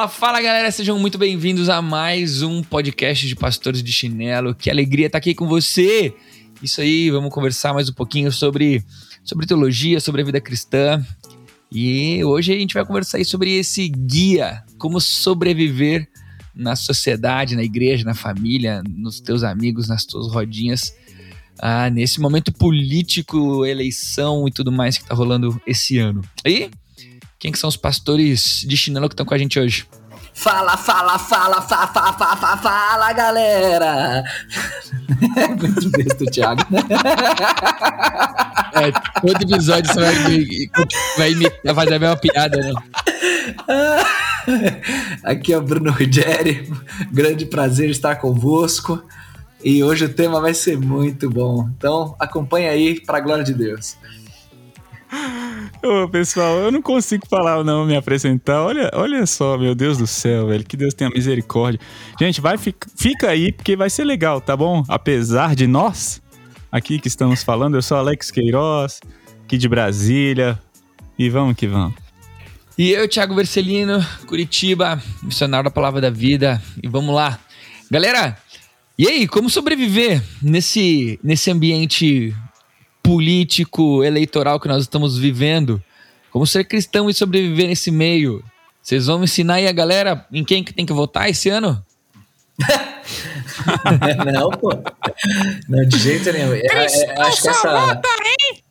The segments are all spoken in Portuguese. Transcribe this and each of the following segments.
Fala, fala, galera, sejam muito bem-vindos a mais um podcast de Pastores de Chinelo. Que alegria estar aqui com você! Isso aí, vamos conversar mais um pouquinho sobre, sobre teologia, sobre a vida cristã. E hoje a gente vai conversar aí sobre esse guia, como sobreviver na sociedade, na igreja, na família, nos teus amigos, nas tuas rodinhas. Ah, nesse momento político, eleição e tudo mais que tá rolando esse ano. E quem que são os pastores de chinelo que estão com a gente hoje? Fala, fala, fala, fala, fala, fala, fala, galera! Muito besta, Thiago. É, todo episódio você vai, vai, vai fazer a mesma piada, né? Aqui é o Bruno Ruggeri, grande prazer estar convosco. E hoje o tema vai ser muito bom. Então acompanha aí para a glória de Deus. Ô, pessoal, eu não consigo falar não, me apresentar. Olha, olha só, meu Deus do céu, velho. Que Deus tenha misericórdia. Gente, vai, fica, fica aí, porque vai ser legal, tá bom? Apesar de nós, aqui que estamos falando, eu sou Alex Queiroz, aqui de Brasília. E vamos que vamos. E eu, Thiago Vercelino, Curitiba, missionário da Palavra da Vida. E vamos lá. Galera, e aí, como sobreviver nesse, nesse ambiente político, eleitoral que nós estamos vivendo. Como ser cristão e sobreviver nesse meio. Vocês vão ensinar aí a galera em quem que tem que votar esse ano? não, pô. Não, de jeito nenhum. É, é, acho que essa... Vota, hein?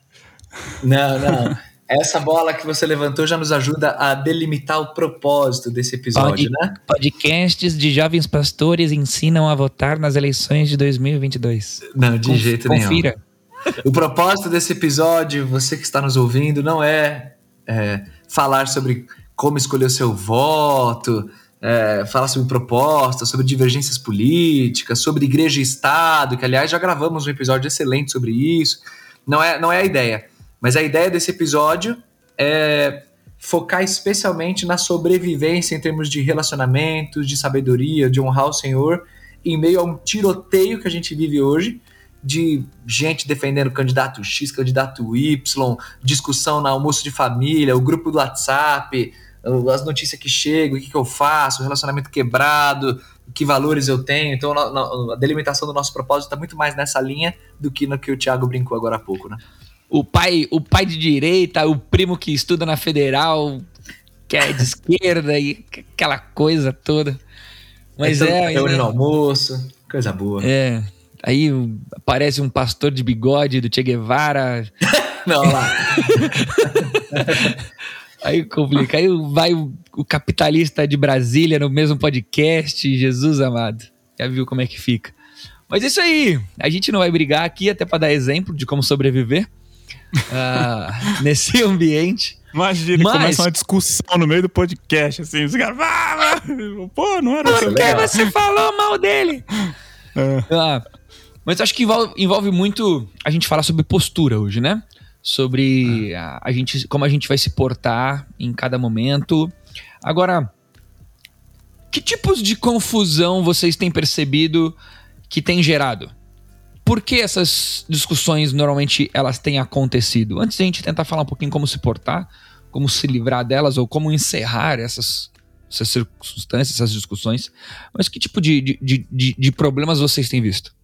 Não, não. Essa bola que você levantou já nos ajuda a delimitar o propósito desse episódio, Pod, né? Podcasts de jovens pastores ensinam a votar nas eleições de 2022. Não, de Conf, jeito nenhum. Confira. O propósito desse episódio, você que está nos ouvindo, não é, é falar sobre como escolher o seu voto, é, falar sobre propostas, sobre divergências políticas, sobre igreja e Estado, que aliás já gravamos um episódio excelente sobre isso. Não é, não é a ideia. Mas a ideia desse episódio é focar especialmente na sobrevivência em termos de relacionamentos, de sabedoria, de honrar o Senhor, em meio a um tiroteio que a gente vive hoje, de gente defendendo candidato X, candidato Y, discussão na almoço de família, o grupo do WhatsApp, as notícias que chegam, o que, que eu faço, o relacionamento quebrado, que valores eu tenho. Então, a delimitação do nosso propósito está muito mais nessa linha do que no que o Thiago brincou agora há pouco, né? O pai, o pai de direita, o primo que estuda na federal, que é de esquerda e aquela coisa toda. Mas é. é, no almoço, coisa boa. É. Aí aparece um pastor de bigode do Che Guevara. Não, lá. aí complica. Aí vai o, o, capitalista de Brasília no mesmo podcast. Jesus amado. Já viu como é que fica. Mas isso aí. A gente não vai brigar aqui até para dar exemplo de como sobreviver uh, nesse ambiente. Imagina, Mas... começa uma discussão no meio do podcast, assim, os caras. Pô, não era Por que você falou mal dele? É. Ah, mas acho que envolve, envolve muito a gente falar sobre postura hoje, né? Sobre ah. a, a, gente, como a gente vai se portar em cada momento. Agora, que tipos de confusão vocês têm percebido que tem gerado? Por que essas discussões normalmente elas têm acontecido? Antes de a gente tentar falar um pouquinho como se portar, como se livrar delas ou como encerrar essas, essas circunstâncias, essas discussões, mas que tipo de, de, de, de problemas vocês têm visto?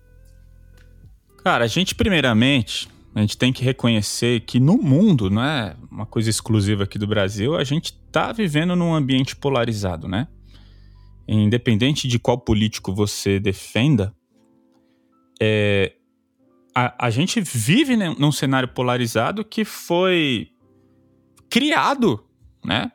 Cara, a gente primeiramente, a gente tem que reconhecer que no mundo, não é uma coisa exclusiva aqui do Brasil, a gente está vivendo num ambiente polarizado, né? Independente de qual político você defenda, é, a, a gente vive num cenário polarizado que foi criado, né?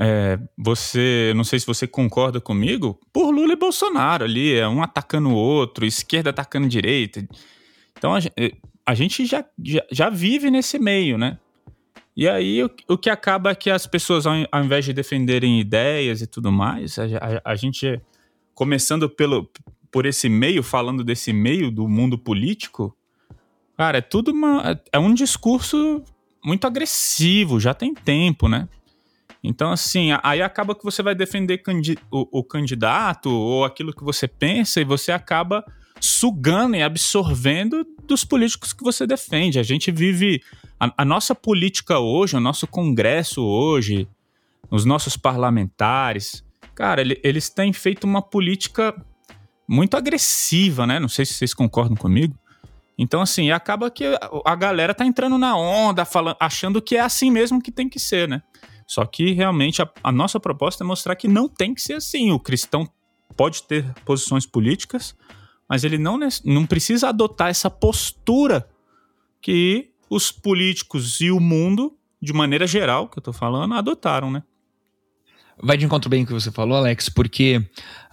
É, você, não sei se você concorda comigo, por Lula e Bolsonaro ali, é um atacando o outro, esquerda atacando direita. Então a, a gente já, já, já vive nesse meio, né? E aí o, o, que acaba é que as pessoas, ao, ao, invés de defenderem ideias e tudo mais, a, a, a, gente, começando pelo, por esse meio, falando desse meio do mundo político, cara, é tudo uma, é, é um discurso muito agressivo, já tem tempo, né? Então, assim, aí acaba que você vai defender o, o candidato ou aquilo que você pensa e você acaba sugando e absorvendo dos políticos que você defende. A gente vive. A, a, nossa política hoje, o nosso Congresso hoje, os nossos parlamentares, cara, ele, eles têm feito uma política muito agressiva, né? Não sei se vocês concordam comigo. Então, assim, acaba que a galera tá entrando na onda, falando, achando que é assim mesmo que tem que ser, né? Só que realmente a, a nossa proposta é mostrar que não tem que ser assim. O cristão pode ter posições políticas, mas ele não, não precisa adotar essa postura que os políticos e o mundo, de maneira geral, que eu tô falando, adotaram, né? Vai de encontro bem o que você falou, Alex, porque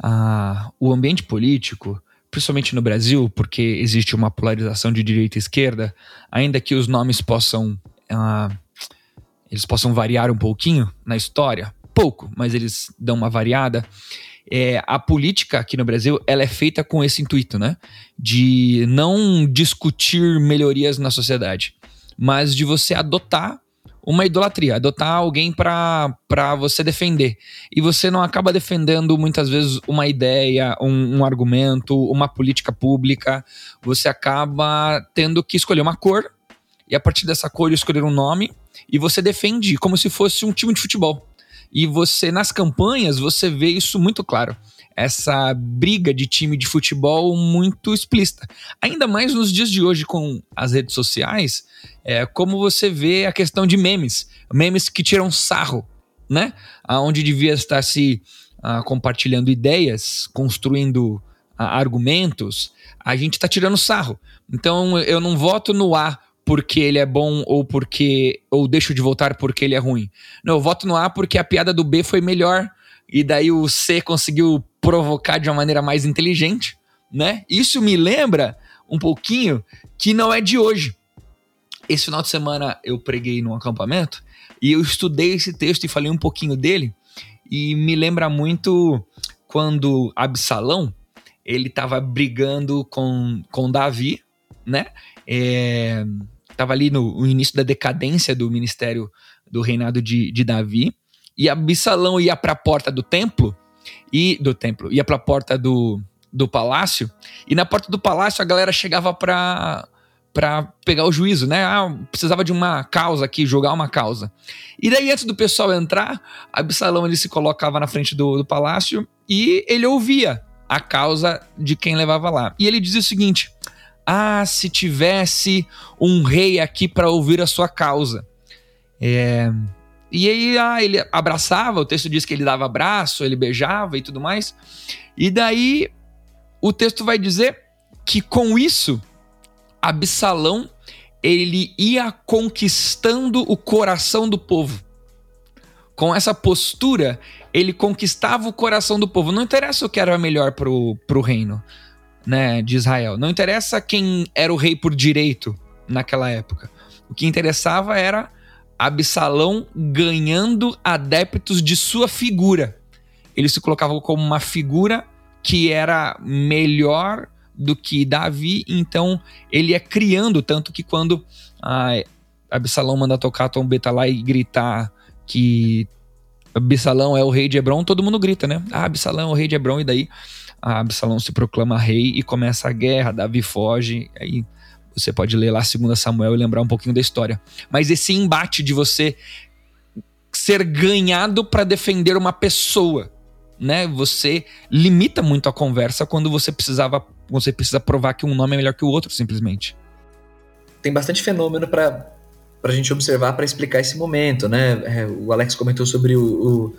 ah, o ambiente político, principalmente no Brasil, porque existe uma polarização de direita e esquerda, ainda que os nomes possam ah, eles possam variar um pouquinho na história, pouco, mas eles dão uma variada. É, a política aqui no Brasil ela é feita com esse intuito, né? De não discutir melhorias na sociedade, mas de você adotar uma idolatria, adotar alguém para você defender. E você não acaba defendendo muitas vezes uma ideia, um, um argumento, uma política pública. Você acaba tendo que escolher uma cor e a partir dessa cor escolher um nome e você defende como se fosse um time de futebol. E você, nas campanhas, você vê isso muito claro. Essa briga de time de futebol muito explícita. Ainda mais nos dias de hoje com as redes sociais, é, como você vê a questão de memes. Memes que tiram sarro, né? Onde devia estar se uh, compartilhando ideias, construindo uh, argumentos, a gente está tirando sarro. Então eu não voto no A porque ele é bom ou porque ou deixo de votar porque ele é ruim. Não, eu voto no A porque a piada do B foi melhor e daí o C conseguiu provocar de uma maneira mais inteligente, né? Isso me lembra um pouquinho que não é de hoje. Esse final de semana eu preguei num acampamento e eu estudei esse texto e falei um pouquinho dele e me lembra muito quando Absalão ele estava brigando com, com Davi, né? É, estava ali no, no, início da decadência do ministério do reinado de, de Davi, e Absalão ia para a porta do templo, e do templo, ia para a porta do, do palácio, e na porta do palácio a galera chegava para para pegar o juízo, né? Ah, precisava de uma causa aqui, jogar uma causa. E daí, antes do pessoal entrar, Absalão ele se colocava na frente do, do palácio e ele ouvia a causa de quem levava lá. E ele dizia o seguinte: ah, se tivesse um rei aqui para ouvir a sua causa. É... E aí ah, ele abraçava, o texto diz que ele dava abraço, ele beijava e tudo mais. E daí o texto vai dizer que com isso, Absalão ele ia conquistando o coração do povo. Com essa postura, ele conquistava o coração do povo. Não interessa o que era melhor pro, pro reino né, de Israel. Não interessa quem era o rei por direito naquela época. O que interessava era Absalão ganhando adeptos de sua figura. Ele se colocava como uma figura que era melhor do que Davi, então ele é criando, tanto que quando Absalão manda tocar a trombeta lá e gritar que Absalão é o rei de Hebron, todo mundo grita, né? Ah, Absalão é o rei de Hebron, e daí Absalão se proclama rei e começa a guerra, Davi foge, aí você pode ler lá 2 Samuel e lembrar um pouquinho da história. Mas esse embate de você ser ganhado para defender uma pessoa, né? Você limita muito a conversa quando você precisava, você precisa provar que um nome é melhor que o outro, simplesmente. Tem bastante fenômeno para a gente observar para explicar esse momento, né? É, o Alex comentou sobre o, o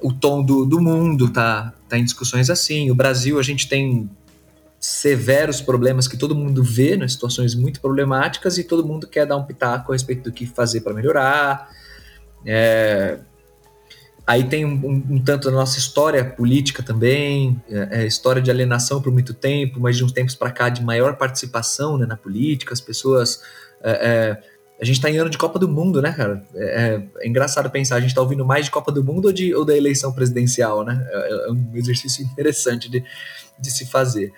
o tom do, do mundo tá, tá em discussões assim. O Brasil, a gente tem severos problemas que todo mundo vê, né, situações muito problemáticas, e todo mundo quer dar um pitaco a respeito do que fazer para melhorar. É... Aí tem um, um, um, tanto da nossa história política também, é, é história de alienação por muito tempo, mas de uns tempos para cá de maior participação né, na política, as pessoas. É, é, a gente está em ano de Copa do Mundo, né, cara? É, é, engraçado pensar, a gente está ouvindo mais de Copa do Mundo ou, de, ou da eleição presidencial, né? É, um exercício interessante de, de se fazer.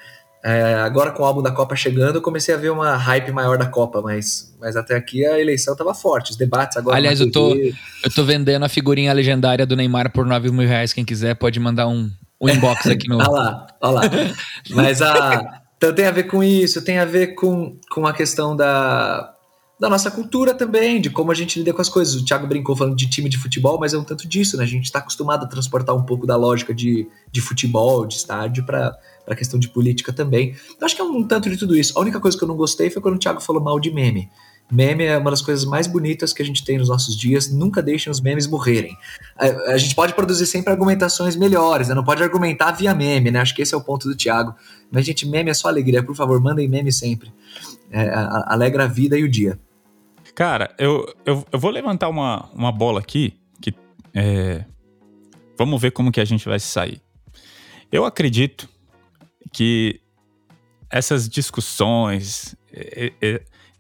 É, agora com o álbum da Copa chegando, eu comecei a ver uma hype maior da Copa, mas, mas até aqui a eleição estava forte, os debates agora. Aliás, eu tô, eu tô vendendo a figurinha legendária do Neymar por 9 mil reais. Quem quiser pode mandar um, um inbox aqui no. olha lá, olha lá. Mas a. Então tem a ver com isso, tem a ver com, com a questão da, da nossa cultura também, de como a gente lida com as coisas. O Thiago brincou falando de time de futebol, mas é um tanto disso, né? A gente está acostumado a transportar um pouco da lógica de, de futebol, de estádio, para a questão de política também. Eu acho que é um tanto de tudo isso. A única coisa que eu não gostei foi quando o Thiago falou mal de meme. Meme é uma das coisas mais bonitas que a gente tem nos nossos dias. Nunca deixem os memes morrerem. A, a gente pode produzir sempre argumentações melhores, né? não pode argumentar via meme, né? Acho que esse é o ponto do Thiago. Mas, gente, meme é só alegria. Por favor, mandem meme sempre. É, alegra a vida e o dia. Cara, eu, eu, eu vou levantar uma, uma bola aqui que é, vamos ver como que a gente vai sair. Eu acredito que essas discussões,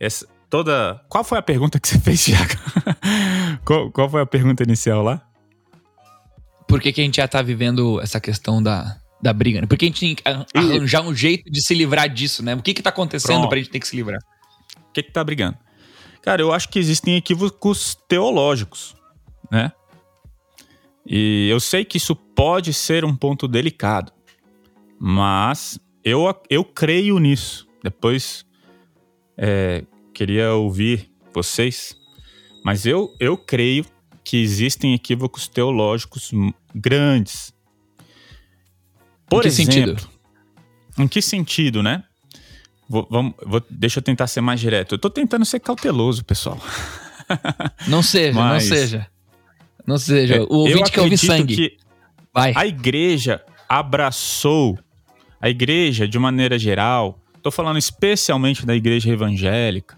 essa, toda. Qual foi a pergunta que você fez, Thiago? qual, qual foi a pergunta inicial lá? Por que, que a gente já tá vivendo essa questão da, da briga? Né? Por que a gente tem que arranjar um jeito de se livrar disso, né? O que que tá acontecendo Pronto. pra gente ter que se livrar? O que que tá brigando? Cara, eu acho que existem equívocos teológicos, né? E eu sei que isso pode ser um ponto delicado, mas eu, eu creio nisso. Depois é, queria ouvir vocês, mas eu, eu creio que existem equívocos teológicos grandes. Por em que exemplo, sentido? Em que sentido, né? Vou, vamos, vou, deixa eu tentar ser mais direto. Eu tô tentando ser cauteloso, pessoal. Não seja, Mas, não seja. Não seja. O ouvinte que ouve sangue. Que Vai. A igreja abraçou, a igreja, de maneira geral, tô falando especialmente da igreja evangélica,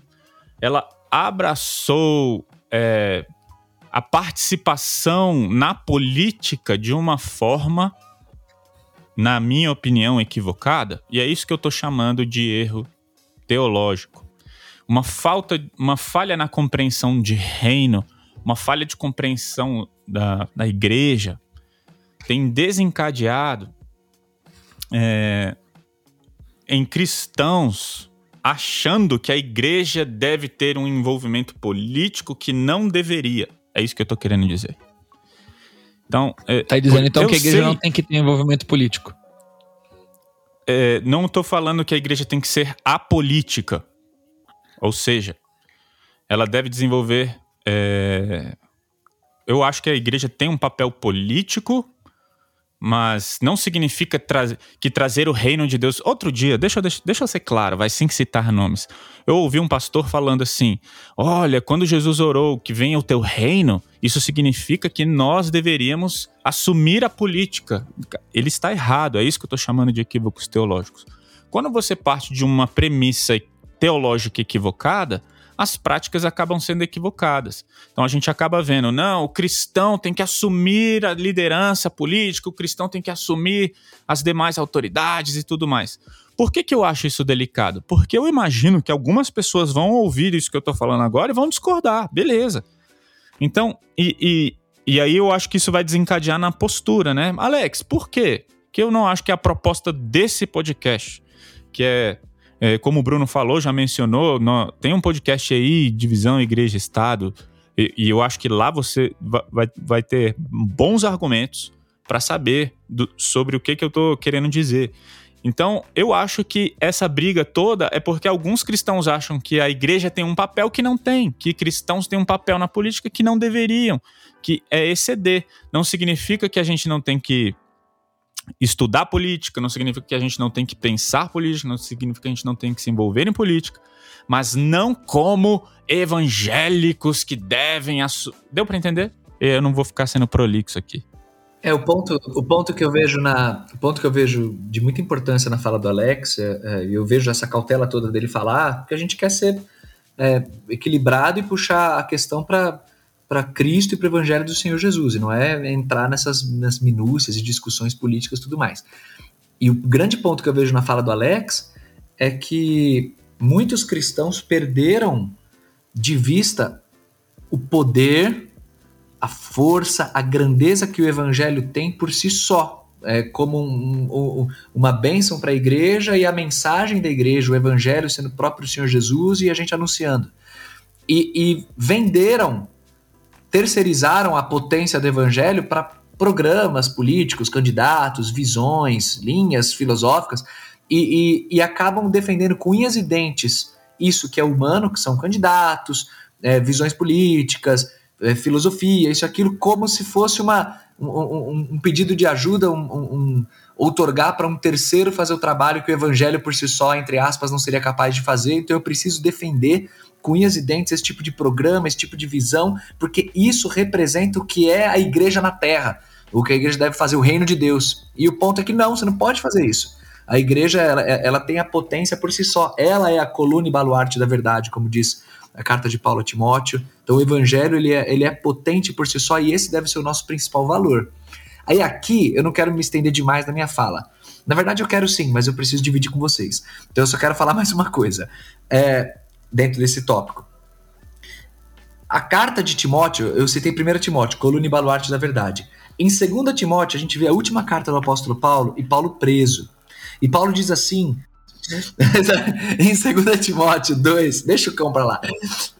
ela abraçou é, a participação na política de uma forma na minha opinião, equivocada, e é isso que eu estou chamando de erro teológico. Uma falta, uma falha na compreensão de reino, uma falha de compreensão da, da igreja, tem desencadeado é, em cristãos achando que a igreja deve ter um envolvimento político que não deveria. É isso que eu estou querendo dizer. Então, é, tá dizendo então que a igreja sei, não tem que ter envolvimento político. É, não estou falando que a igreja tem que ser apolítica. Ou seja, ela deve desenvolver. É, eu acho que a igreja tem um papel político mas não significa tra que trazer o reino de Deus. Outro dia, deixa, deixa, deixa eu ser claro, vai sim citar nomes. Eu ouvi um pastor falando assim: olha, quando Jesus orou que venha o teu reino, isso significa que nós deveríamos assumir a política. Ele está errado, é isso que eu estou chamando de equívocos teológicos. Quando você parte de uma premissa teológica equivocada, as práticas acabam sendo equivocadas. Então a gente acaba vendo, não, o cristão tem que assumir a liderança política, o cristão tem que assumir as demais autoridades e tudo mais. Por que, que eu acho isso delicado? Porque eu imagino que algumas pessoas vão ouvir isso que eu estou falando agora e vão discordar, beleza. Então, e, e, e aí eu acho que isso vai desencadear na postura, né? Alex, por quê? Que eu não acho que é a proposta desse podcast, que é é, como o Bruno falou, já mencionou, no, tem um podcast aí, Divisão Igreja-Estado, e, e, eu acho que lá você vai, vai ter bons argumentos para saber do, sobre o que, que eu estou querendo dizer. Então, eu acho que essa briga toda é porque alguns cristãos acham que a igreja tem um papel que não tem, que cristãos têm um papel na política que não deveriam, que é exceder. Não significa que a gente não tem que estudar política, não significa que a gente não tem que pensar política, não significa que a gente não tem que se envolver em política, mas não como evangélicos que devem assumir. Deu para entender? Eu não vou ficar sendo prolixo aqui. É o ponto, o ponto que eu vejo na, o ponto que eu vejo de muita importância na fala do Alex, é, é, eu vejo essa cautela toda dele falar, porque a gente quer ser é, equilibrado e puxar a questão para para Cristo e para o Evangelho do Senhor Jesus, e não é entrar nessas minúcias e discussões políticas e tudo mais. E o grande ponto que eu vejo na fala do Alex é que muitos cristãos perderam de vista o poder, a força, a grandeza que o Evangelho tem por si só. É como um, um, uma bênção para a igreja e a mensagem da igreja, o Evangelho sendo o próprio Senhor Jesus e a gente anunciando. E, e venderam terceirizaram a potência do evangelho para programas políticos, candidatos, visões, linhas filosóficas e, e, e, acabam defendendo com unhas e dentes isso que é humano, que são candidatos, é, visões políticas, é, filosofia, isso aquilo, como se fosse uma, um, um pedido de ajuda, um, um outorgar para um terceiro fazer o trabalho que o evangelho por si só, entre aspas, não seria capaz de fazer, então eu preciso defender com unhas e dentes esse tipo de programa, esse tipo de visão, porque isso representa o que é a igreja na terra, o que a igreja deve fazer, o reino de Deus. E o ponto é que não, você não pode fazer isso. A igreja, ela, ela tem a potência por si só, ela é a coluna e baluarte da verdade, como diz a carta de Paulo a Timóteo. Então o evangelho, ele é, ele é potente por si só e esse deve ser o nosso principal valor. Aí aqui, eu não quero me estender demais na minha fala. Na verdade, eu quero sim, mas eu preciso dividir com vocês. Então eu só quero falar mais uma coisa. É, dentro desse tópico. A carta de Timóteo, eu citei 1 Timóteo, coluna e baluarte da verdade. Em 2 Timóteo, a gente vê a última carta do apóstolo Paulo e Paulo preso. E Paulo diz assim, em 2 Timóteo 2, deixa o cão para lá,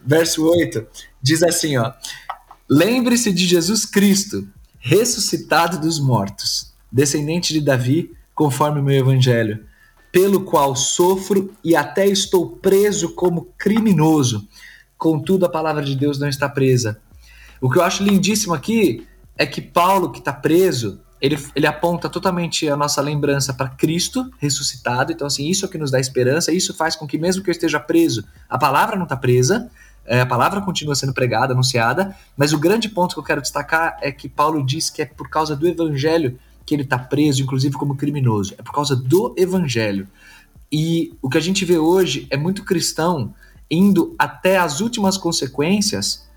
verso 8, diz assim: ó, Lembre-se de Jesus Cristo, ressuscitado dos mortos, descendente de Davi, conforme o meu evangelho pelo qual sofro e até estou preso como criminoso. Contudo, a palavra de Deus não está presa. O que eu acho lindíssimo aqui é que Paulo, que está preso, ele, ele aponta totalmente a nossa lembrança para Cristo ressuscitado. Então, assim, isso é o que nos dá esperança. Isso faz com que, mesmo que eu esteja preso, a palavra não está presa, é, a palavra continua sendo pregada, anunciada. Mas o grande ponto que eu quero destacar é que Paulo diz que é por causa do evangelho que ele está preso, inclusive como criminoso. É por causa do evangelho. E o que a gente vê hoje é muito cristão indo até as últimas consequências,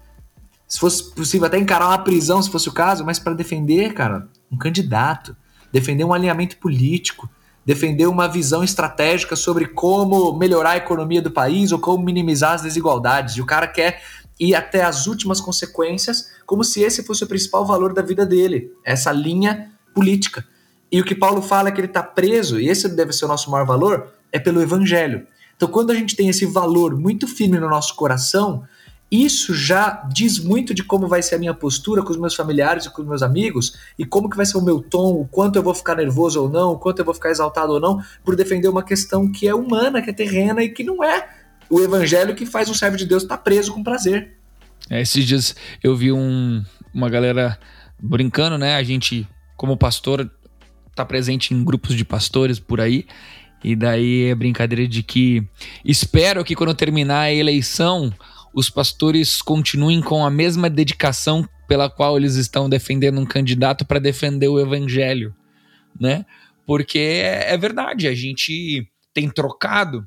se fosse possível até encarar uma prisão, se fosse o caso, mas para defender, cara, um candidato, defender um alinhamento político, defender uma visão estratégica sobre como melhorar a economia do país ou como minimizar as desigualdades. E o cara quer ir até as últimas consequências, como se esse fosse o principal valor da vida dele, essa linha política. E o que Paulo fala é que ele está preso, e esse deve ser o nosso maior valor, é pelo evangelho. Então, quando a gente tem esse valor muito firme no nosso coração, isso já diz muito de como vai ser a minha postura com os meus familiares e com os meus amigos, e como que vai ser o meu tom, o quanto eu vou ficar nervoso ou não, o quanto eu vou ficar exaltado ou não, por defender uma questão que é humana, que é terrena e que não é o evangelho que faz um servo de Deus estar tá preso com prazer. É, esses dias eu vi um, uma galera brincando, né? A gente como pastor, tá presente em grupos de pastores por aí. E daí é brincadeira de que espero que quando terminar a eleição, os pastores continuem com a mesma dedicação pela qual eles estão defendendo um candidato para defender o evangelho, né? Porque é, verdade, a gente tem trocado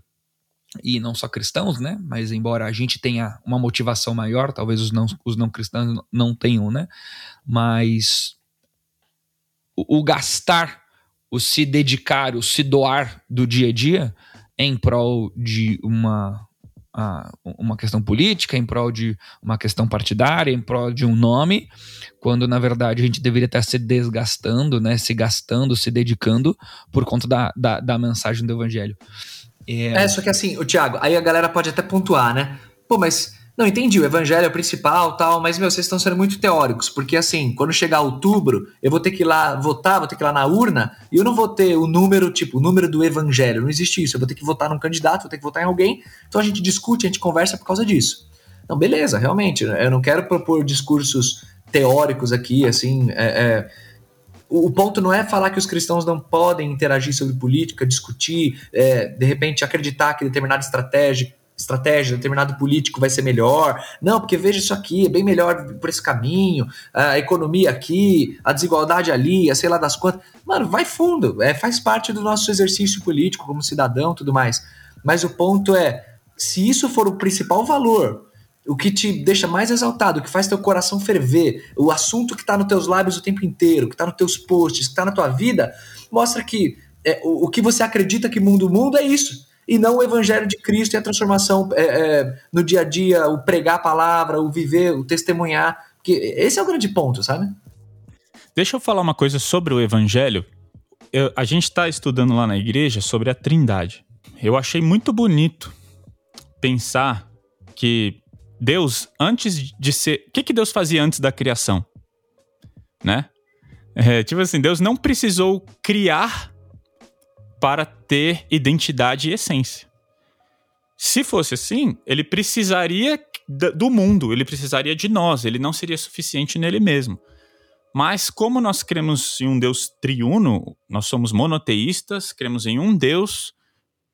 e não só cristãos, né? Mas embora a gente tenha uma motivação maior, talvez os não, os não cristãos não tenham, né? Mas o, gastar, o se dedicar, o se doar do dia a dia em prol de uma, uma questão política, em prol de uma questão partidária, em prol de um nome, quando na verdade a gente deveria estar se desgastando, né, se gastando, se dedicando por conta da, da, da mensagem do evangelho. É... é, só que assim, o Thiago, aí a galera pode até pontuar, né? Pô, mas não, entendi, o evangelho é o principal tal, mas, meu, vocês estão sendo muito teóricos, porque assim, quando chegar outubro, eu vou ter que ir lá votar, vou ter que ir lá na urna, e eu não vou ter o número, tipo, o número do evangelho, não existe isso, eu vou ter que votar num candidato, vou ter que votar em alguém, então a gente discute, a gente conversa por causa disso. Não, beleza, realmente, eu não quero propor discursos teóricos aqui, assim, é, é, o ponto não é falar que os cristãos não podem interagir sobre política, discutir, é, de repente acreditar que determinada estratégia estratégia, determinado político vai ser melhor. Não, porque veja isso aqui, é bem melhor por esse caminho, a economia aqui, a desigualdade ali, a sei lá das quantas. Mano, vai fundo, é, faz parte do nosso exercício político como cidadão tudo mais. Mas o ponto é, se isso for o principal valor o que te deixa mais exaltado, o que faz teu coração ferver, o assunto que está nos teus lábios o tempo inteiro, que está nos teus posts, que está na tua vida, mostra que é, o, o, que você acredita que mundo mundo é isso. E não o evangelho de Cristo e a transformação é, é, no dia a dia, o pregar a palavra, o viver, o testemunhar. Que esse é o grande ponto, sabe? Deixa eu falar uma coisa sobre o evangelho. Eu, a gente está estudando lá na igreja sobre a trindade. Eu achei muito bonito pensar que Deus, antes de ser. O que, que Deus fazia antes da criação? Né? É, tipo assim, Deus não precisou criar para ter identidade e essência. Se fosse assim, ele precisaria do mundo, ele precisaria de nós, ele não seria suficiente nele mesmo. Mas como nós cremos em um Deus triuno, nós somos monoteístas, cremos em um Deus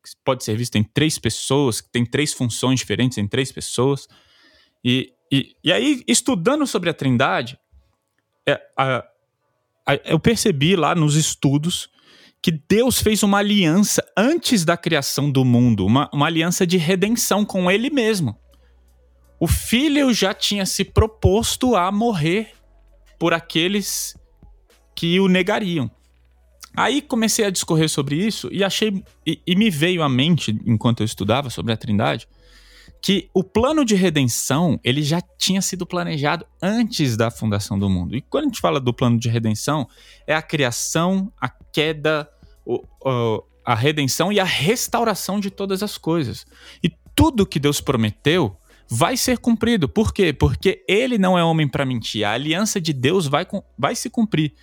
que pode ser visto em três pessoas, que tem três funções diferentes em três pessoas. E, e, e aí, estudando sobre a Trindade, é, a, a, eu percebi lá nos estudos que Deus fez uma aliança antes da criação do mundo, uma, uma aliança de redenção com Ele mesmo. O filho já tinha se proposto a morrer por aqueles que o negariam. Aí comecei a discorrer sobre isso e achei. E, e, me veio à mente, enquanto eu estudava sobre a Trindade, que o plano de redenção ele já tinha sido planejado antes da fundação do mundo. E quando a gente fala do plano de redenção, é a criação, a queda, o, o, a redenção e a restauração de todas as coisas. E tudo que Deus prometeu vai ser cumprido. Por quê? Porque ele não é homem para mentir. A aliança de Deus vai, vai se cumprir.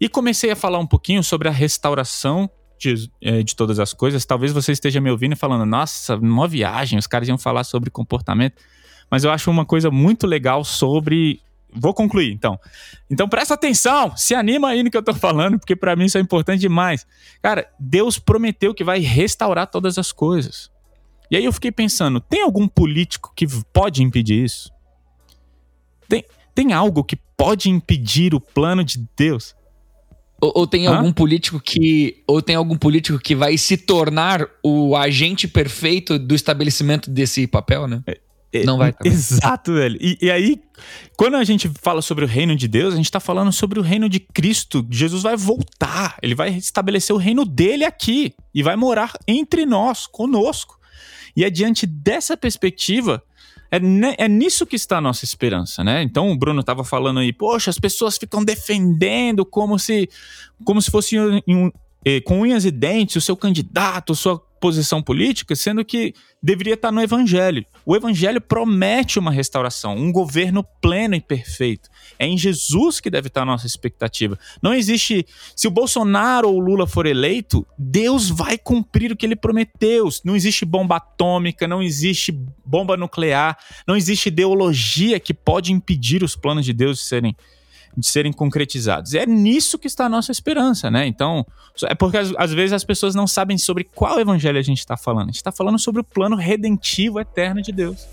E comecei a falar um pouquinho sobre a restauração de, é, de todas as coisas. Talvez você esteja me ouvindo e falando, nossa, uma viagem, os caras iam falar sobre comportamento. Mas eu acho uma coisa muito legal sobre. Vou concluir, então. Então presta atenção, se anima aí no que eu tô falando, porque para mim isso é importante demais. Cara, Deus prometeu que vai restaurar todas as coisas. E aí eu fiquei pensando, tem algum político que pode impedir isso? Tem, tem algo que pode impedir o plano de Deus? Ou, ou tem Hã? algum político que. Ou tem algum político que vai se tornar o agente perfeito do estabelecimento desse papel, né? É, é, Não vai. Também. Exato, velho. E, e, aí, quando a gente fala sobre o reino de Deus, a gente tá falando sobre o reino de Cristo. Jesus vai voltar. Ele vai estabelecer o reino dele aqui. E vai morar entre nós, conosco. E é diante dessa perspectiva é, é nisso que está a nossa esperança, né? Então o Bruno estava falando aí, poxa, as pessoas ficam defendendo como se, como se fosse um, um, eh, com unhas e dentes o seu candidato, sua posição política, sendo que deveria estar no evangelho. O evangelho promete uma restauração, um governo pleno e perfeito. É em Jesus que deve estar a nossa expectativa. Não existe. Se o Bolsonaro ou o Lula for eleito, Deus vai cumprir o que ele prometeu. Não existe bomba atômica, não existe bomba nuclear, não existe ideologia que pode impedir os planos de Deus de serem de serem concretizados. É nisso que está a nossa esperança, né? Então, é porque às, às vezes as pessoas não sabem sobre qual evangelho a gente está falando. A gente está falando sobre o plano redentivo eterno de Deus.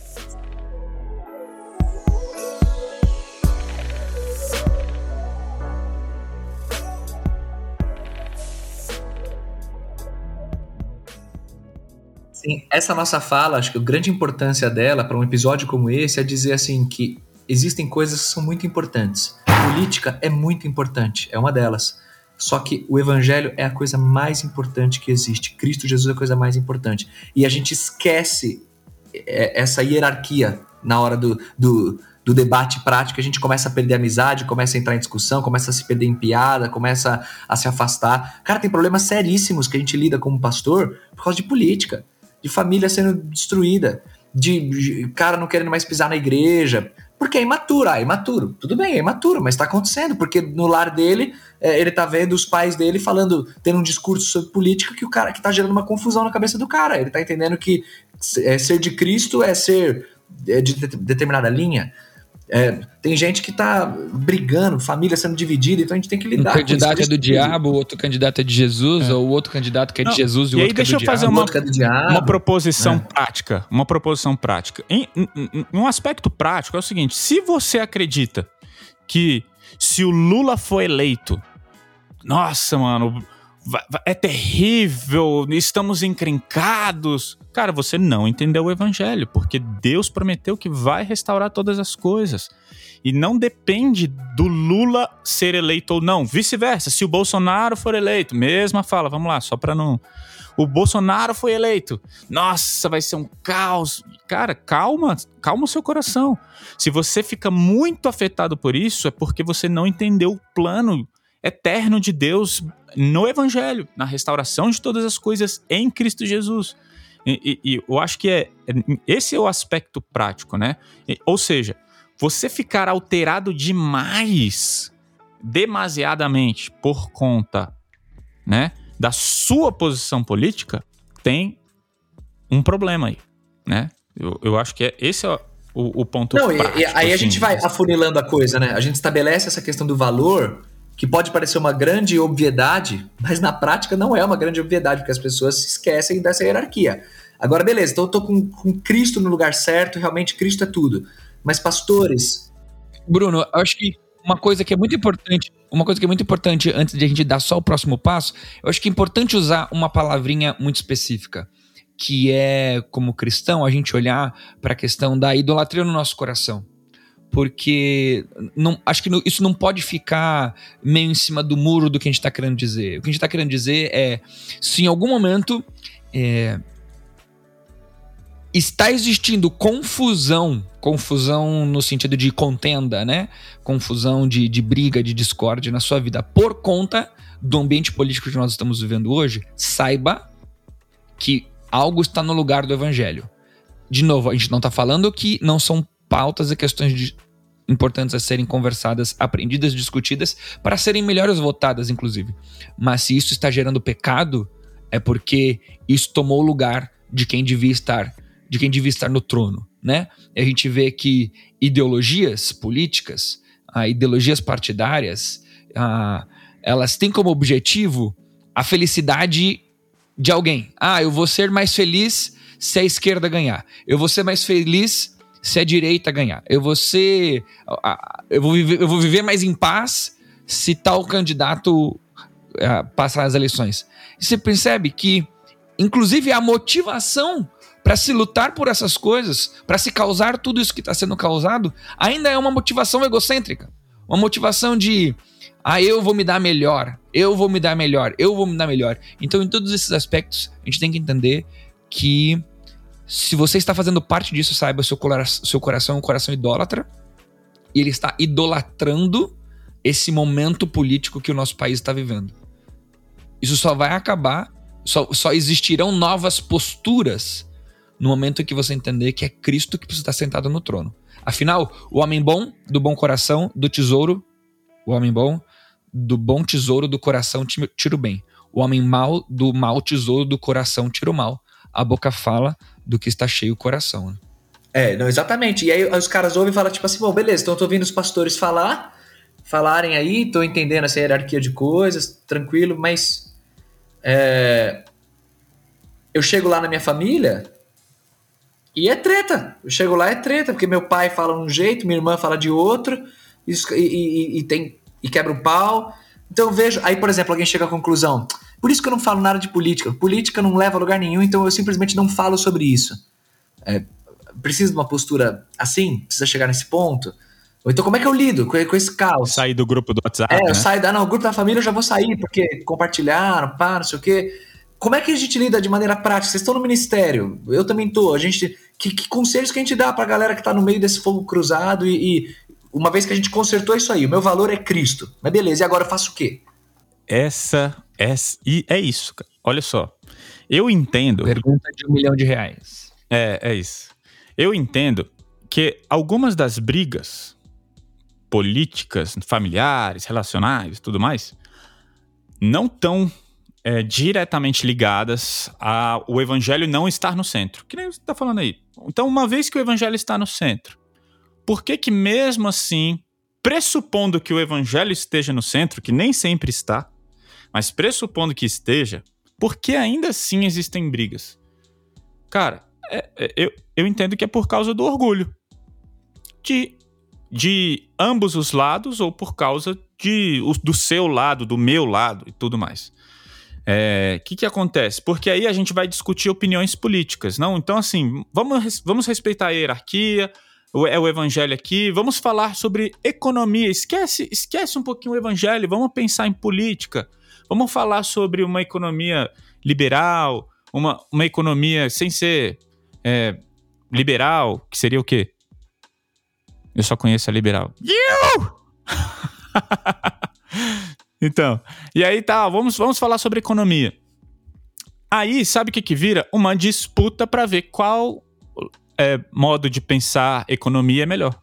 Sim, essa nossa fala, acho que a grande importância dela para um episódio como esse é dizer assim que existem coisas que são muito importantes. Política é muito importante, é uma delas. Só que o evangelho é a coisa mais importante que existe. Cristo Jesus é a coisa mais importante. E a gente esquece é, essa hierarquia na hora do, do, do debate prático. A gente começa a perder amizade, começa a entrar em discussão, começa a se perder em piada, começa a se afastar. Cara, tem problemas seríssimos que a gente lida como pastor por causa de política, de família sendo destruída, de cara não querendo mais pisar na igreja, porque é imaturo, ah, é imaturo. Tudo bem, é imaturo, mas tá acontecendo, porque no lar dele, é, ele tá vendo os pais dele falando, tendo um discurso sobre política que o cara que tá gerando uma confusão na cabeça do cara. Ele tá entendendo que é, ser de Cristo é ser é, de determinada linha. É, tem gente que tá brigando, família sendo dividida, então a gente tem que lidar um candidato é do diabo, o outro candidato é de Jesus, é. ou o outro candidato que é de Não, Jesus e o outro aí, é deixa eu fazer uma, uma proposição é. prática. Uma proposição prática. Em, em, em, um aspecto prático é o seguinte: se você acredita que se o Lula for eleito, nossa, mano, é terrível, estamos encrencados. Cara, você não entendeu o evangelho, porque Deus prometeu que vai restaurar todas as coisas. E não depende do Lula ser eleito ou não. Vice-versa, se o Bolsonaro for eleito, mesma fala, vamos lá, só para não. O Bolsonaro foi eleito. Nossa, vai ser um caos. Cara, calma, calma o seu coração. Se você fica muito afetado por isso, é porque você não entendeu o plano eterno de Deus no Evangelho, na restauração de todas as coisas em Cristo Jesus. E, e, e eu acho que é, esse é o aspecto prático, né? E, ou seja, você ficar alterado demais, demasiadamente, por conta, né, da sua posição política, tem um problema aí, né? Eu, eu acho que é, esse é o, o ponto Não, prático, e, aí assim, a gente vai afunilando a coisa, né? A gente estabelece essa questão do valor que pode parecer uma grande obviedade, mas na prática não é uma grande obviedade, porque as pessoas se esquecem dessa hierarquia. Agora, beleza, então eu tô com, com Cristo no lugar certo, realmente Cristo é tudo. Mas pastores. Bruno, eu acho que uma coisa que é muito importante, uma coisa que é muito importante antes de a gente dar só o próximo passo, eu acho que é importante usar uma palavrinha muito específica, que é como cristão a gente olhar para a questão da idolatria no nosso coração porque não, acho que isso não pode ficar meio em cima do muro do que a gente está querendo dizer. O que a gente está querendo dizer é se em algum momento é, está existindo confusão, confusão no sentido de contenda, né? Confusão de, de briga, de discórdia na sua vida por conta do ambiente político que nós estamos vivendo hoje, saiba que algo está no lugar do evangelho. De novo, a gente não está falando que não são pautas e questões de, importantes a serem conversadas, aprendidas, discutidas, para serem melhores votadas, inclusive. Mas se isso está gerando pecado, é porque isso tomou o lugar de quem devia estar, de quem devia estar no trono, né? E a gente vê que ideologias políticas, ah, ideologias partidárias, ah, elas têm como objetivo a felicidade de alguém. Ah, eu vou ser mais feliz se a esquerda ganhar. Eu vou ser mais feliz se a direita ganhar. Eu vou ser. Eu vou viver, eu vou viver mais em paz se tal candidato uh, passar as eleições. E você percebe que, inclusive, a motivação para se lutar por essas coisas, para se causar tudo isso que está sendo causado, ainda é uma motivação egocêntrica. Uma motivação de. Ah, eu vou me dar melhor, eu vou me dar melhor, eu vou me dar melhor. Então, em todos esses aspectos, a gente tem que entender que se você está fazendo parte disso, saiba, seu, seu coração é um coração idólatra e ele está idolatrando esse momento político que o nosso país está vivendo. Isso só vai acabar, só, só existirão novas posturas no momento em que você entender que é Cristo que precisa estar sentado no trono. Afinal, o homem bom, do bom coração, do tesouro, o homem bom, do bom tesouro do coração tira o bem. O homem mau, do mau tesouro do coração tira o mal. A boca fala do que está cheio o coração. Né? É, não, exatamente. E aí os caras ouvem e falam, tipo assim, bom, beleza, então eu tô ouvindo os pastores falar, falarem aí, tô entendendo essa hierarquia de coisas, tranquilo, mas é, eu chego lá na minha família e é treta. Eu chego lá é treta, porque meu pai fala um jeito, minha irmã fala de outro, e, e, e tem, e quebra o pau. Então eu vejo. Aí, por exemplo, alguém chega à conclusão. Por isso que eu não falo nada de política. Política não leva a lugar nenhum, então eu simplesmente não falo sobre isso. É, precisa de uma postura assim? Precisa chegar nesse ponto? Ou então, como é que eu lido com, com esse caos? Sair do grupo do WhatsApp. É, né? eu saio da. Não, o grupo da família eu já vou sair, porque compartilharam, pá, não sei o quê. Como é que a gente lida de maneira prática? Vocês estão no ministério, eu também tô. A gente. Que, que conselhos que a gente dá pra galera que tá no meio desse fogo cruzado e, e uma vez que a gente consertou isso aí, o meu valor é Cristo. Mas beleza, e agora eu faço o quê? Essa essa, e é isso, cara. Olha só. Eu entendo. Pergunta de um milhão de reais. É, é isso. Eu entendo que algumas das brigas políticas, familiares, relacionais tudo mais, não estão é, diretamente ligadas ao evangelho não estar no centro. Que nem você está falando aí. Então, uma vez que o evangelho está no centro, por que que mesmo assim, pressupondo que o evangelho esteja no centro, que nem sempre está, mas pressupondo que esteja, por que ainda assim existem brigas? Cara, é, é, eu, eu entendo que é por causa do orgulho. De, de ambos os lados ou por causa de, do seu lado, do meu lado e tudo mais. é, que, que acontece? Porque aí a gente vai discutir opiniões políticas, não? Então, assim, vamos, vamos respeitar a hierarquia, o, é o evangelho aqui, vamos falar sobre economia. Esquece, esquece um pouquinho o evangelho, vamos pensar em política. Vamos falar sobre uma economia liberal, uma, uma economia sem ser é, liberal, que seria o quê? Eu só conheço a liberal. Então, e aí tá, vamos, vamos falar sobre economia. Aí, sabe o que que vira? Uma disputa para ver qual é, modo de pensar economia é melhor.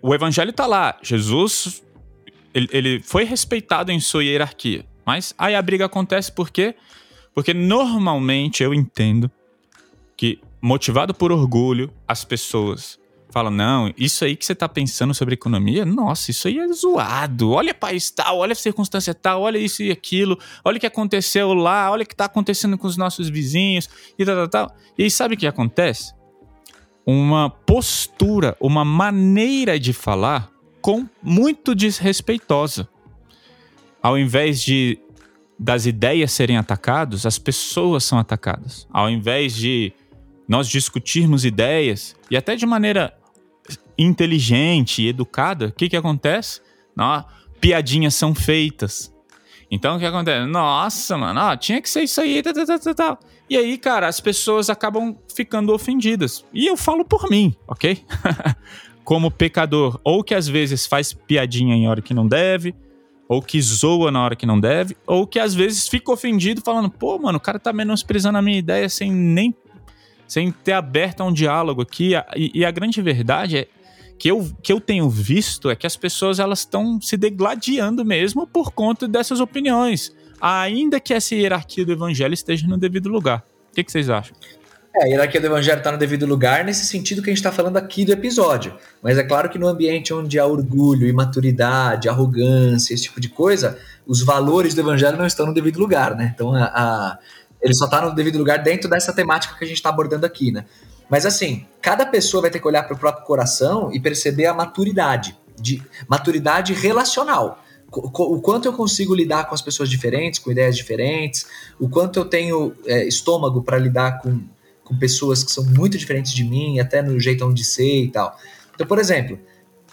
O evangelho tá lá. Jesus, ele, ele foi respeitado em sua hierarquia. Mas aí a briga acontece por quê? Porque normalmente eu entendo que, motivado por orgulho, as pessoas falam: não, isso aí que você tá pensando sobre economia, nossa, isso aí é zoado. Olha país tal, olha a circunstância tal, olha isso e aquilo, olha o que aconteceu lá, olha o que tá acontecendo com os nossos vizinhos e tal, tal, tal. E sabe o que acontece? Uma postura, uma maneira de falar com muito desrespeitosa. Ao invés de das ideias serem atacadas, as pessoas são atacadas. Ao invés de nós discutirmos ideias e até de maneira inteligente e educada, o que que acontece? Não, piadinhas são feitas. Então o que acontece? Nossa, mano, ó, tinha que ser isso aí, tal, tal, tal, tal. E aí, cara, as pessoas acabam ficando ofendidas. E eu falo por mim, ok? Como pecador, ou que às vezes faz piadinha em hora que não deve, ou que zoa na hora que não deve, ou que às vezes fica ofendido falando, pô, mano, o cara tá menosprezando a minha ideia sem nem sem ter aberto a um diálogo aqui. E, e a grande verdade é que eu, que eu tenho visto é que as pessoas elas estão se degladiando mesmo por conta dessas opiniões, ainda que essa hierarquia do evangelho esteja no devido lugar. O que, que vocês acham? É, a hierarquia do evangelho está no devido lugar nesse sentido que a gente está falando aqui do episódio. Mas é claro que no ambiente onde há orgulho, imaturidade, arrogância, esse tipo de coisa, os valores do evangelho não estão no devido lugar, né? Então a, a ele só está no devido lugar dentro dessa temática que a gente está abordando aqui, né? Mas assim, cada pessoa vai ter que olhar para o próprio coração e perceber a maturidade, de maturidade relacional o quanto eu consigo lidar com as pessoas diferentes, com ideias diferentes, o quanto eu tenho é, estômago para lidar com com pessoas que são muito diferentes de mim, até no jeito de ser e tal. Então, por exemplo,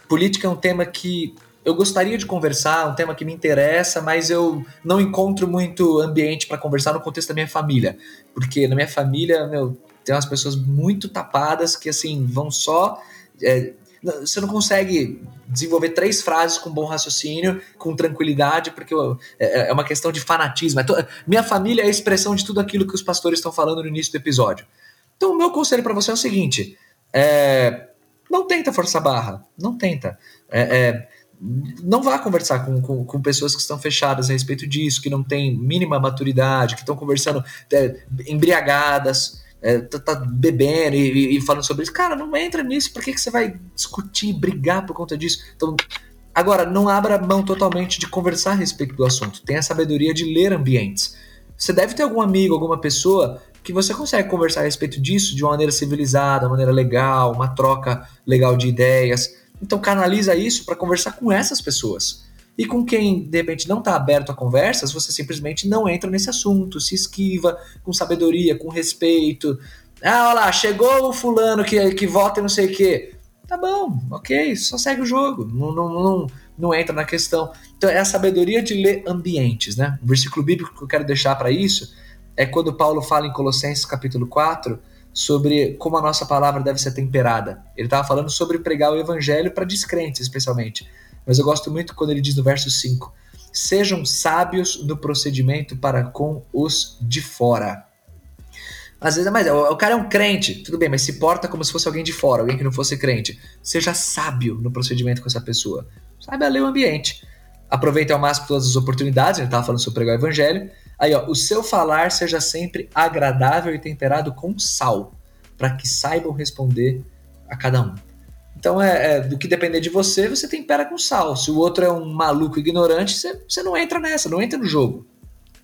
política é um tema que eu gostaria de conversar, um tema que me interessa, mas eu não encontro muito ambiente para conversar no contexto da minha família. Porque na minha família, meu, tem umas pessoas muito tapadas que, assim, vão só. É, você não consegue desenvolver três frases com bom raciocínio, com tranquilidade, porque é, é uma questão de fanatismo. É. Minha família é a expressão de tudo aquilo que os pastores estão falando no início do episódio. Então, o meu conselho para você é o seguinte: é, não tenta forçar barra, não tenta. É, é, não vá conversar com, com, com, pessoas que estão fechadas a respeito disso, que não têm mínima maturidade, que estão conversando é, embriagadas, é, tá, tá, bebendo e, e, falando sobre isso. Cara, não entra nisso. Por que, que você vai discutir, brigar por conta disso? Então, agora, não abra mão totalmente de conversar a respeito do assunto. Tenha a sabedoria de ler ambientes. Você deve ter algum amigo, alguma pessoa que você consegue conversar a respeito disso de uma maneira civilizada, uma maneira legal, uma troca legal de ideias. Então canaliza isso para conversar com essas pessoas. E com quem de repente não está aberto a conversas, você simplesmente não entra nesse assunto, se esquiva com sabedoria, com respeito. Ah, olha lá, chegou o fulano que, que vota e não sei o quê. Tá bom, ok, só segue o jogo, não, não, não, não entra na questão. Então é a sabedoria de ler ambientes, né? O versículo bíblico que eu quero deixar para isso é quando Paulo fala em Colossenses capítulo 4 sobre como a nossa palavra deve ser temperada. Ele estava falando sobre pregar o evangelho para descrentes, especialmente. Mas eu gosto muito quando ele diz no verso 5: Sejam sábios no procedimento para com os de fora. Às vezes, mas o cara é um crente, tudo bem, mas se porta como se fosse alguém de fora, alguém que não fosse crente. Seja sábio no procedimento com essa pessoa. Saiba ler o ambiente. Aproveite ao máximo todas as oportunidades, ele estava falando sobre pregar o evangelho, Aí, ó, o seu falar seja sempre agradável e temperado com sal, para que saibam responder a cada um. Então, é, é, do que depender de você, você tempera com sal. Se o outro é um maluco ignorante, você, você não entra nessa, não entra no jogo.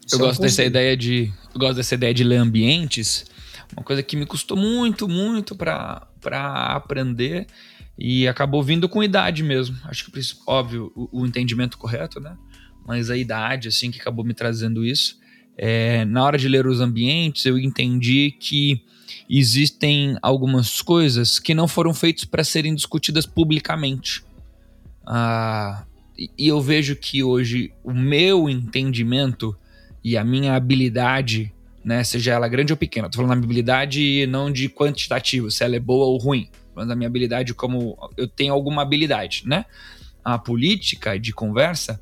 Isso eu é gosto dessa ideia de, eu gosto dessa ideia de ler ambientes. Uma coisa que me custou muito, muito para aprender e acabou vindo com idade mesmo. Acho que óbvio o, o entendimento correto, né? mas a idade, assim, que acabou me trazendo isso. É, na hora de ler os ambientes, eu entendi que existem algumas coisas que não foram feitas para serem discutidas publicamente. Ah, e eu vejo que hoje o meu entendimento e a minha habilidade, né, seja ela grande ou pequena, tô falando da habilidade não de quantitativo, se ela é boa ou ruim, falando da minha habilidade como eu tenho alguma habilidade, né? A política de conversa,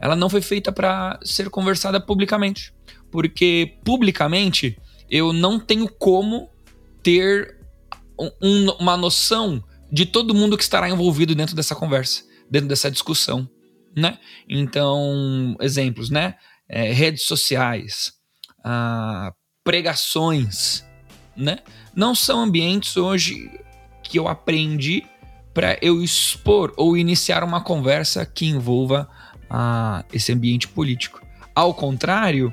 ela não foi feita para ser conversada publicamente, porque publicamente eu não tenho como ter um, uma noção de todo mundo que estará envolvido dentro dessa conversa, dentro dessa discussão, né? Então, exemplos, né? É, redes sociais, ah, pregações, né? Não são ambientes hoje que eu aprendi para eu expor ou iniciar uma conversa que envolva ah, esse ambiente político. Ao contrário,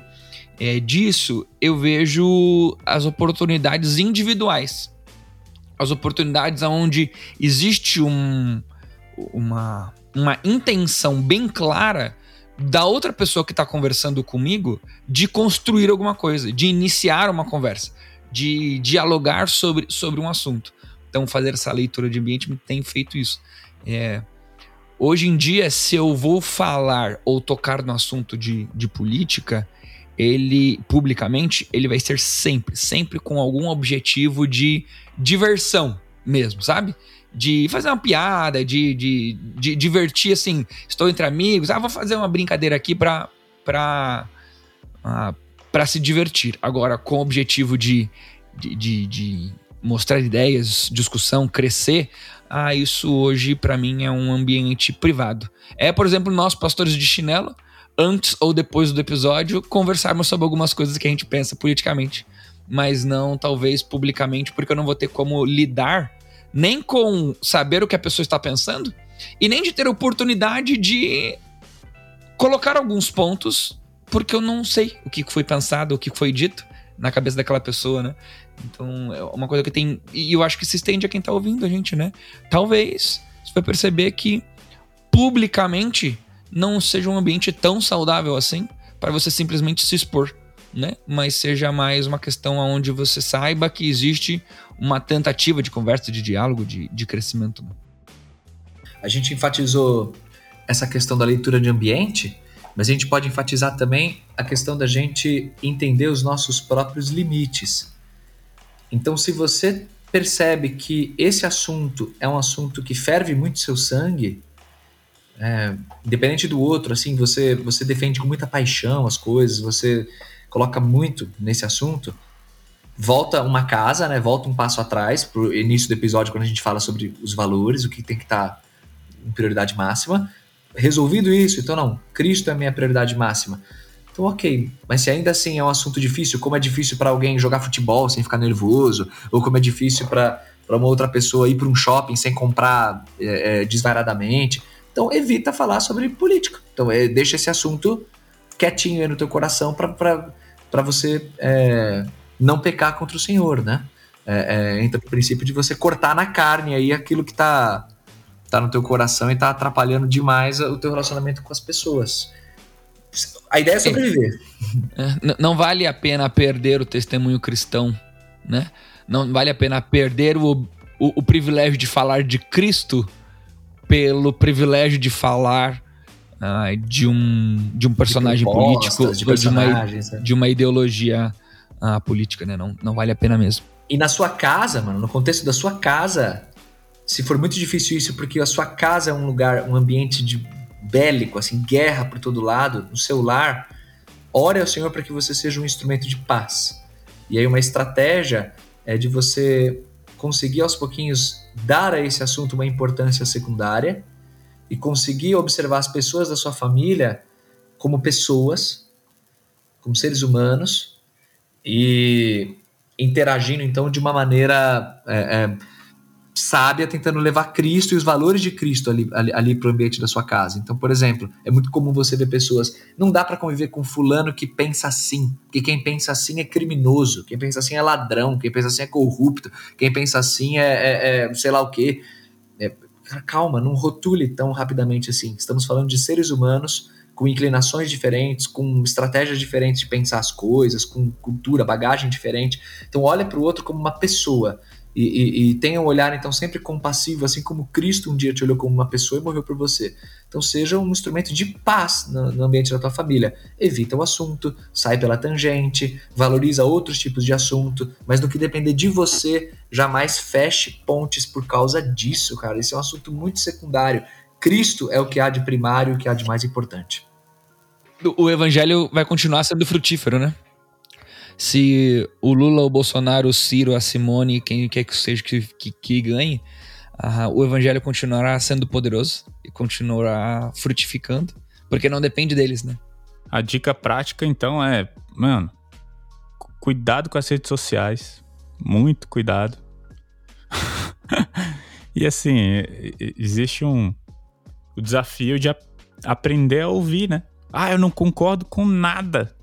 é, disso, eu vejo as oportunidades individuais. As oportunidades onde existe um, uma, uma intenção bem clara da outra pessoa que está conversando comigo de construir alguma coisa, de iniciar uma conversa, de dialogar sobre, sobre um assunto. Então, fazer essa leitura de ambiente me tem feito isso. É, hoje em dia, se eu vou falar ou tocar no assunto de, de política, ele publicamente, ele vai ser sempre, sempre com algum objetivo de diversão mesmo, sabe? De fazer uma piada, de, de, de divertir, assim, estou entre amigos, ah, vou fazer uma brincadeira aqui pra, pra, ah, pra se divertir. Agora, com o objetivo de, de, de, de mostrar ideias, discussão, crescer, ah, isso hoje para mim é um ambiente privado. É, por exemplo, nós, pastores de chinelo, antes ou depois do episódio, conversarmos sobre algumas coisas que a gente pensa politicamente, mas não talvez publicamente, porque eu não vou ter como lidar nem com saber o que a pessoa está pensando e nem de ter oportunidade de colocar alguns pontos, porque eu não sei o que foi pensado, o que foi dito na cabeça daquela pessoa, né? Então, é uma coisa que tem. E eu acho que se estende a quem tá ouvindo a gente, né? Talvez você vai perceber que publicamente não seja um ambiente tão saudável assim para você simplesmente se expor, né? Mas seja mais uma questão onde você saiba que existe uma tentativa de conversa, de diálogo, de, de crescimento. A gente enfatizou essa questão da leitura de ambiente, mas a gente pode enfatizar também a questão da gente entender os nossos próprios limites. Então, se você percebe que esse assunto é um assunto que ferve muito seu sangue, é, independente do outro, assim, você, você defende com muita paixão as coisas, você coloca muito nesse assunto, volta uma casa, né? Volta um passo atrás pro início do episódio quando a gente fala sobre os valores, o que tem que estar tá em prioridade máxima. Resolvido isso, então não, Cristo é a minha prioridade máxima. Então, ok, mas se ainda assim é um assunto difícil, como é difícil para alguém jogar futebol sem ficar nervoso, ou como é difícil para uma outra pessoa ir para um shopping sem comprar é, é, desvairadamente, então evita falar sobre política. Então é, deixa esse assunto quietinho aí no teu coração para você é, não pecar contra o Senhor, né? É, é, entra o princípio de você cortar na carne aí aquilo que tá, tá no teu coração e tá atrapalhando demais o teu relacionamento com as pessoas. A ideia é sobreviver. É, não vale a pena perder o testemunho cristão, né? Não vale a pena perder o, o, o privilégio de falar de Cristo pelo privilégio de falar uh, de, um, de um personagem de político de, de, uma, né? de uma ideologia uh, política, né? Não, não vale a pena mesmo. E na sua casa, mano, no contexto da sua casa, se for muito difícil isso, porque a sua casa é um lugar, um ambiente de bélico, assim, guerra por todo lado, no seu lar, ore ao Senhor para que você seja um instrumento de paz. E aí uma estratégia é de você conseguir aos pouquinhos dar a esse assunto uma importância secundária e conseguir observar as pessoas da sua família como pessoas, como seres humanos e interagindo então de uma maneira é, é, sábia tentando levar Cristo e os valores de Cristo ali, ali, ali para o ambiente da sua casa. Então, por exemplo, é muito comum você ver pessoas. Não dá para conviver com fulano que pensa assim, porque quem pensa assim é criminoso, quem pensa assim é ladrão, quem pensa assim é corrupto, quem pensa assim é, é, é sei lá o quê. É, calma, não rotule tão rapidamente assim. Estamos falando de seres humanos com inclinações diferentes, com estratégias diferentes de pensar as coisas, com cultura, bagagem diferente. Então olha para o outro como uma pessoa e, e, e tenha um olhar então sempre compassivo, assim como Cristo um dia te olhou como uma pessoa e morreu por você. Então seja um instrumento de paz no, no ambiente da tua família. Evita o assunto, sai pela tangente, valoriza outros tipos de assunto, mas no que depender de você, jamais feche pontes por causa disso, cara. Esse é um assunto muito secundário. Cristo é o que há de primário, o que há de mais importante. O evangelho vai continuar sendo frutífero, né? Se o Lula, o Bolsonaro, o Ciro, a Simone, quem quer que seja que, que, que ganhe, uh, o evangelho continuará sendo poderoso e continuará frutificando, porque não depende deles, né? A dica prática, então, é, mano, cuidado com as redes sociais, muito cuidado. e assim, existe um o desafio de aprender a ouvir, né? Ah, eu não concordo com nada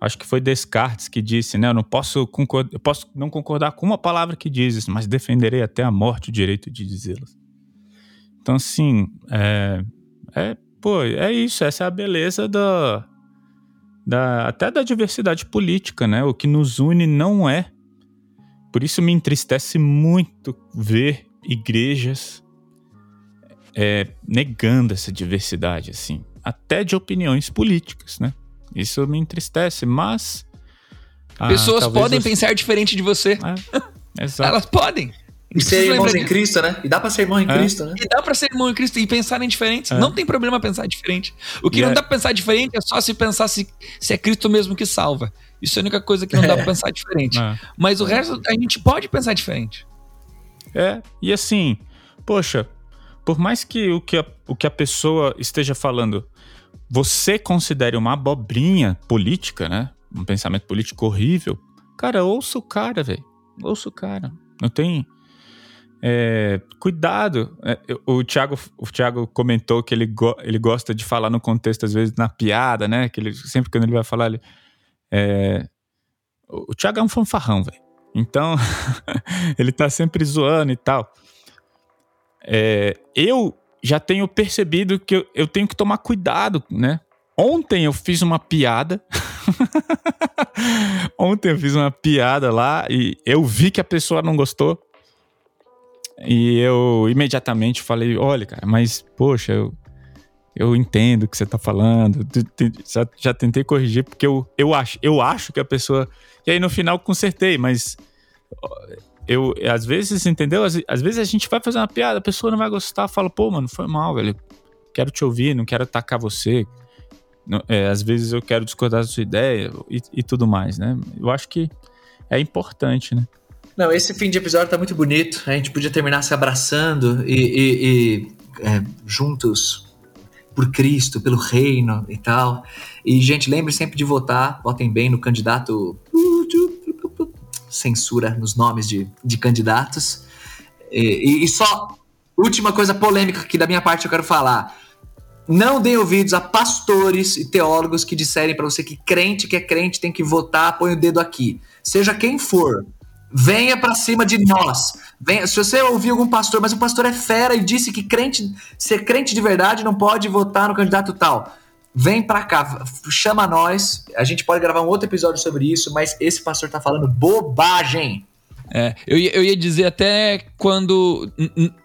acho que foi Descartes que disse, né? Eu não posso, concordar, eu posso não concordar com uma palavra que dizes, mas defenderei até a morte o direito de dizê-las. Então, assim, é, é, pô, é isso. Essa é a beleza da, da, até da diversidade política, né? O que nos une não é. Por isso me entristece muito ver igrejas é, negando essa diversidade, assim, até de opiniões políticas, né? Isso me entristece, mas. Ah, Pessoas podem pensar diferente de você. É, exato. Elas podem. E ser irmãos em Cristo, né? E dá pra ser irmão em é. Cristo, né? E dá pra ser irmão em Cristo e pensarem diferentes. É. Não tem problema pensar diferente. O que e não é... dá pra pensar diferente é só se pensar se, se é Cristo mesmo que salva. Isso é a única coisa que não dá pra é. pensar diferente. É. Mas o resto a gente pode pensar diferente. É, e assim, poxa, por mais que o que a, o que a pessoa esteja falando você considere uma abobrinha política, né? Um pensamento político horrível, cara, ouça o cara, velho. Ouça o cara. Não tem. É, cuidado. É, o, Thiago, o Thiago comentou que ele, go, ele gosta de falar no contexto, às vezes, na piada, né? Que ele, sempre quando ele vai falar, ele. É, o Thiago é um fanfarrão, velho. Então, ele tá sempre zoando e tal. É, eu já tenho percebido que eu, eu tenho que tomar cuidado, né? Ontem eu fiz uma piada. Ontem eu fiz uma piada lá e eu vi que a pessoa não gostou. E eu imediatamente falei: olha, cara, mas poxa, eu, eu entendo o que você tá falando. Já, já tentei corrigir, porque eu, eu, acho, eu acho que a pessoa. E aí no final consertei, mas eu, às vezes, entendeu? Às, às, vezes a gente vai fazer uma piada, a pessoa não vai gostar, fala, pô, mano, foi mal, velho. Quero te ouvir, não quero atacar você. Não, é, às vezes eu quero discordar da sua ideia e, e, tudo mais, né? Eu acho que é importante, né? Não, esse fim de episódio tá muito bonito. A gente podia terminar se abraçando e, e, e é, juntos por Cristo, pelo reino e tal. E, gente, lembre sempre de votar. Votem bem no candidato censura nos nomes de, de candidatos. E, e, só, última coisa polêmica que da minha parte eu quero falar. Não dê ouvidos a pastores e teólogos que disserem para você que crente que é crente tem que votar, põe o dedo aqui. Seja quem for, venha para cima de nós. Venha, se você ouvir algum pastor, mas o pastor é fera e disse que crente, ser crente de verdade não pode votar no candidato tal Vem pra cá, chama nós. A gente pode gravar um outro episódio sobre isso, mas esse pastor tá falando bobagem. É, eu, ia, eu ia dizer até quando.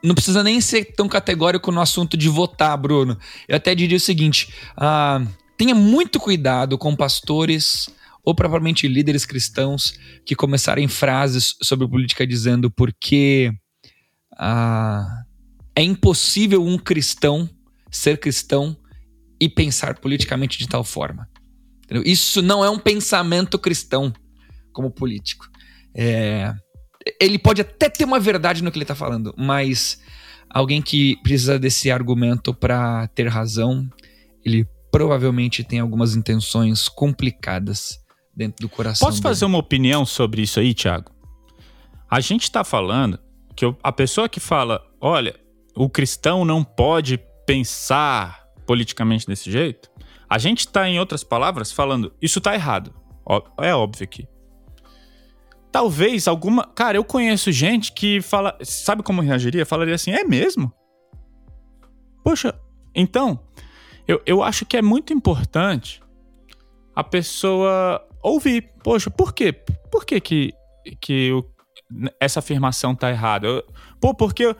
Não precisa nem ser tão categórico no assunto de votar, Bruno. Eu até diria o seguinte: ah, tenha muito cuidado com pastores ou propriamente líderes cristãos que começarem frases sobre política dizendo porque ah, é impossível um cristão ser cristão e pensar politicamente de tal forma. Entendeu? Isso não é um pensamento cristão como político. É, ele pode até ter uma verdade no que ele está falando, mas alguém que precisa desse argumento para ter razão, ele provavelmente tem algumas intenções complicadas dentro do coração. Posso dele. fazer uma opinião sobre isso aí, Thiago? A gente está falando que a pessoa que fala, olha, o cristão não pode pensar politicamente desse jeito, a gente está, em outras palavras, falando isso está errado. É óbvio que. Talvez alguma. Cara, eu conheço gente que fala. Sabe como reagiria? Falaria assim: é mesmo? Poxa, então. eu, eu acho que é muito importante a pessoa ouvir. Poxa, por quê? Por que que, que eu, essa afirmação tá errada? Eu, pô, porque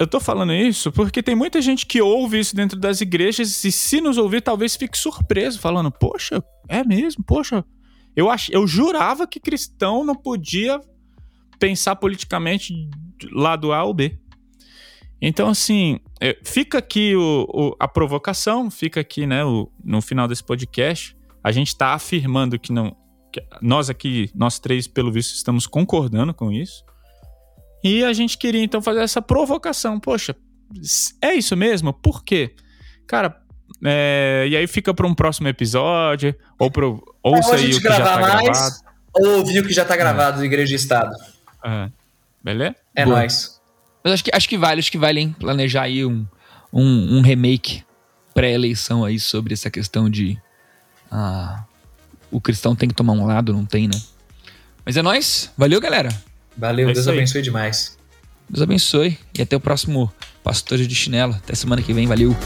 eu, tô falando isso porque tem muita gente que ouve isso dentro das igrejas e se nos ouvir talvez fique surpreso, falando, poxa, é mesmo, poxa, eu, ach, eu jurava que cristão não podia pensar politicamente lado A ou B. Então, assim, é, fica aqui o, o, a provocação, fica aqui, né, o, no final desse podcast, a gente está afirmando que não. Que nós aqui, nós três, pelo visto, estamos concordando com isso. E a gente queria então fazer essa provocação. Poxa, é isso mesmo? Por quê? Cara, é, e aí fica para um próximo episódio, ou pro, ouça aí o que já tá mais, gravado. Ou ouvir o que já tá gravado é. do Igreja e Estado. É. Beleza? É Boa. nóis. Mas acho que, acho que vale, acho que vale, hein? Planejar aí um, um, um remake pré-eleição aí sobre essa questão de. Ah, o cristão tem que tomar um lado, não tem, né? Mas é nóis. Valeu, galera. Valeu, é Deus abençoe demais. Deus abençoe. E até o próximo Pastores de Chinelo. Até semana que vem. Valeu.